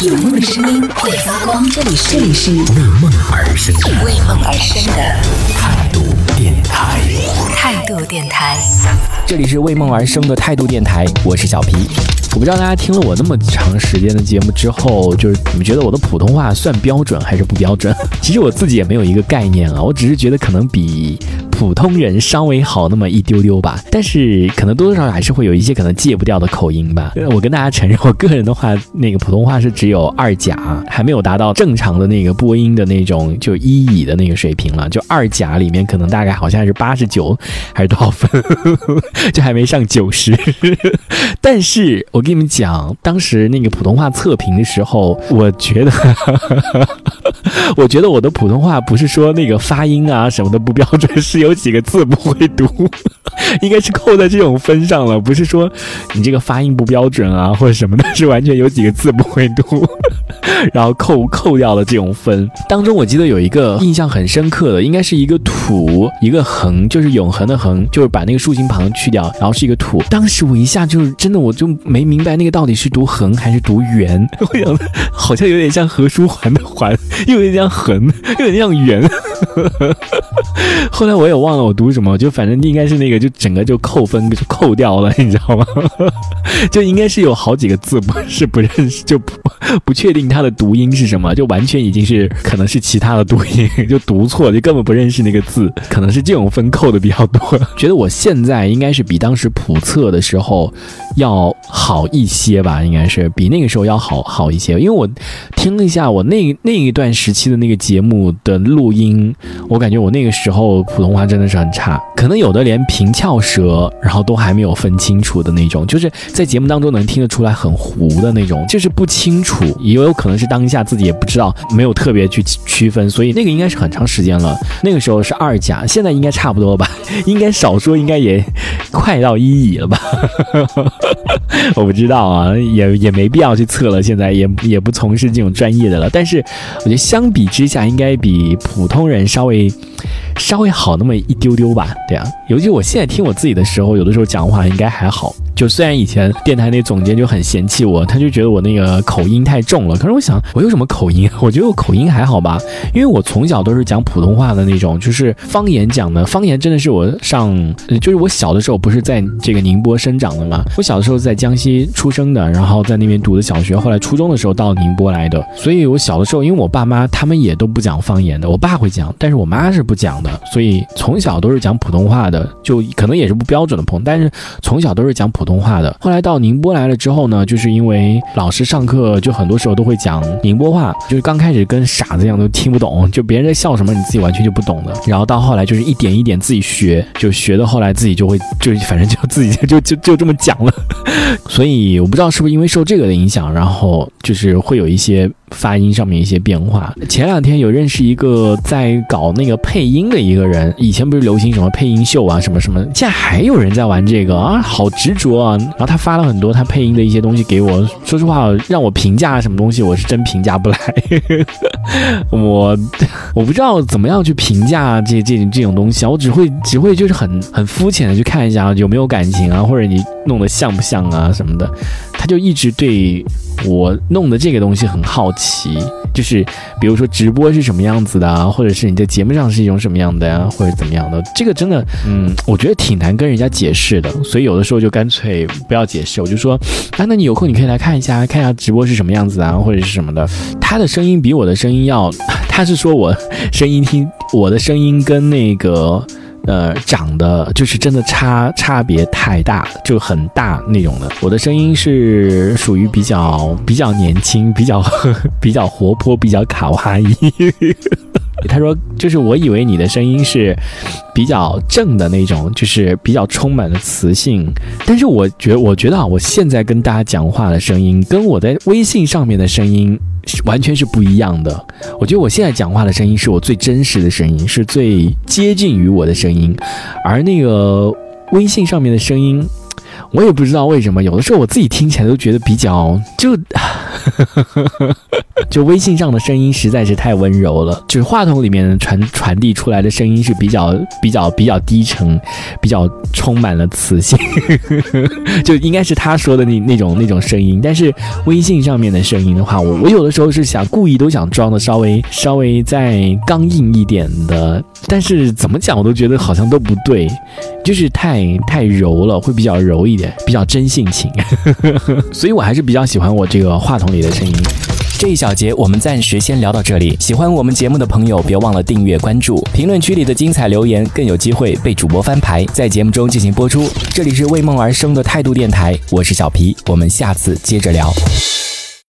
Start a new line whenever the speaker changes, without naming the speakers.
有梦的声音会发光，这里是这里是
为梦而生的
为梦而生的
态度电台。
态度电台。
这里是为梦而生的态度电台，我是小皮。我不知道大家听了我那么长时间的节目之后，就是你们觉得我的普通话算标准还是不标准？其实我自己也没有一个概念啊，我只是觉得可能比普通人稍微好那么一丢丢吧。但是可能多多少少还是会有一些可能戒不掉的口音吧。我跟大家承认，我个人的话，那个普通话是只有二甲，还没有达到正常的那个播音的那种就一乙的那个水平了。就二甲里面可能大概好像是八十九还是多少分，就还没上九十。但是我跟你们讲，当时那个普通话测评的时候，我觉得，我觉得我的普通话不是说那个发音啊什么的不标准，是有有几个字不会读，应该是扣在这种分上了，不是说你这个发音不标准啊 或者什么的，是完全有几个字不会读，然后扣扣掉了这种分。当中我记得有一个印象很深刻的，应该是一个土一个横，就是永恒的恒，就是把那个竖心旁去掉，然后是一个土。当时我一下就是真的我就没明白那个到底是读横还是读圆，我想好像有点像何书桓的桓，又有点像横，又有点像圆。呵呵呵后来我也忘了我读什么，就反正应该是那个，就整个就扣分就扣掉了，你知道吗？就应该是有好几个字不是不认识，就不不确定它的读音是什么，就完全已经是可能是其他的读音，就读错，就根本不认识那个字，可能是这种分扣的比较多。觉得我现在应该是比当时普测的时候要好一些吧，应该是比那个时候要好好一些，因为我听了一下我那那一段时期的那个节目的录音，我感觉我那个时候普通话真的是很差，可能有的连平翘舌，然后都还没有分清楚的那种，就是在节目当中能听得出来很糊的那种，就是不清楚，也有可能是当下自己也不知道，没有特别去区分，所以那个应该是很长时间了。那个时候是二甲，现在应该差不多吧，应该少说应该也快到一乙了吧。我不知道啊，也也没必要去测了，现在也也不从事这种专业的了。但是我觉得相比之下，应该比普通人稍微稍微好那么一丢丢吧。对啊，尤其我现在听我自己的时候，有的时候讲话应该还好。就虽然以前电台那总监就很嫌弃我，他就觉得我那个口音太重了。可是我想，我有什么口音？我觉得我口音还好吧，因为我从小都是讲普通话的那种，就是方言讲的。方言真的是我上，就是我小的时候不是在这个宁波生长的嘛？我小的时候在江西出生的，然后在那边读的小学，后来初中的时候到宁波来的。所以我小的时候，因为我爸妈他们也都不讲方言的，我爸会讲，但是我妈是不讲的，所以从小都是讲普通话的，就可能也是不标准的普，但是从小都是讲普普通话的。后来到宁波来了之后呢，就是因为老师上课就很多时候都会讲宁波话，就是刚开始跟傻子一样都听不懂，就别人在笑什么你自己完全就不懂的。然后到后来就是一点一点自己学，就学到后来自己就会就反正就自己就就就这么讲了。所以我不知道是不是因为受这个的影响，然后就是会有一些发音上面一些变化。前两天有认识一个在搞那个配音的一个人，以前不是流行什么配音秀啊什么什么，现在还有人在玩这个啊，好执着啊。然后他发了很多他配音的一些东西给我，说实话让我评价什么东西，我是真评价不来。我 我不知道怎么样去评价这这这种东西啊，我只会只会就是很很肤浅的去看一下有没有感情啊，或者你弄得像不像啊什么的。他就一直对我弄的这个东西很好奇，就是比如说直播是什么样子的啊，或者是你在节目上是一种什么样的呀，或者怎么样的，这个真的，嗯，我觉得挺难跟人家解释的，所以有的时候就干脆不要解释，我就说，啊，那你有空你可以来看一下，看一下直播是什么样子啊，或者是什么的。他的声音比我的声音要，他是说我声音听我的声音跟那个。呃，长得就是真的差差别太大，就很大那种的。我的声音是属于比较比较年轻，比较 比较活泼，比较卡哇伊。他说，就是我以为你的声音是比较正的那种，就是比较充满了磁性。但是我觉我觉得啊，我现在跟大家讲话的声音，跟我在微信上面的声音。完全是不一样的。我觉得我现在讲话的声音是我最真实的声音，是最接近于我的声音，而那个微信上面的声音，我也不知道为什么，有的时候我自己听起来都觉得比较就，就微信上的声音实在是太温柔了，就是话筒里面传传递出来的声音是比较比较比较低沉，比较充满了磁性，就应该是他说的那那种那种声音。但是微信上面的声音的话，我我有的时候是想故意都想装的稍微稍微再刚硬一点的，但是怎么讲我都觉得好像都不对，就是太太柔了，会比较柔一点，比较真性情，所以我还是比较喜欢我这个话筒里的声音。
这一小节我们暂时先聊到这里。喜欢我们节目的朋友，别忘了订阅关注，评论区里的精彩留言更有机会被主播翻牌，在节目中进行播出。这里是为梦而生的态度电台，我是小皮，我们下次接着聊。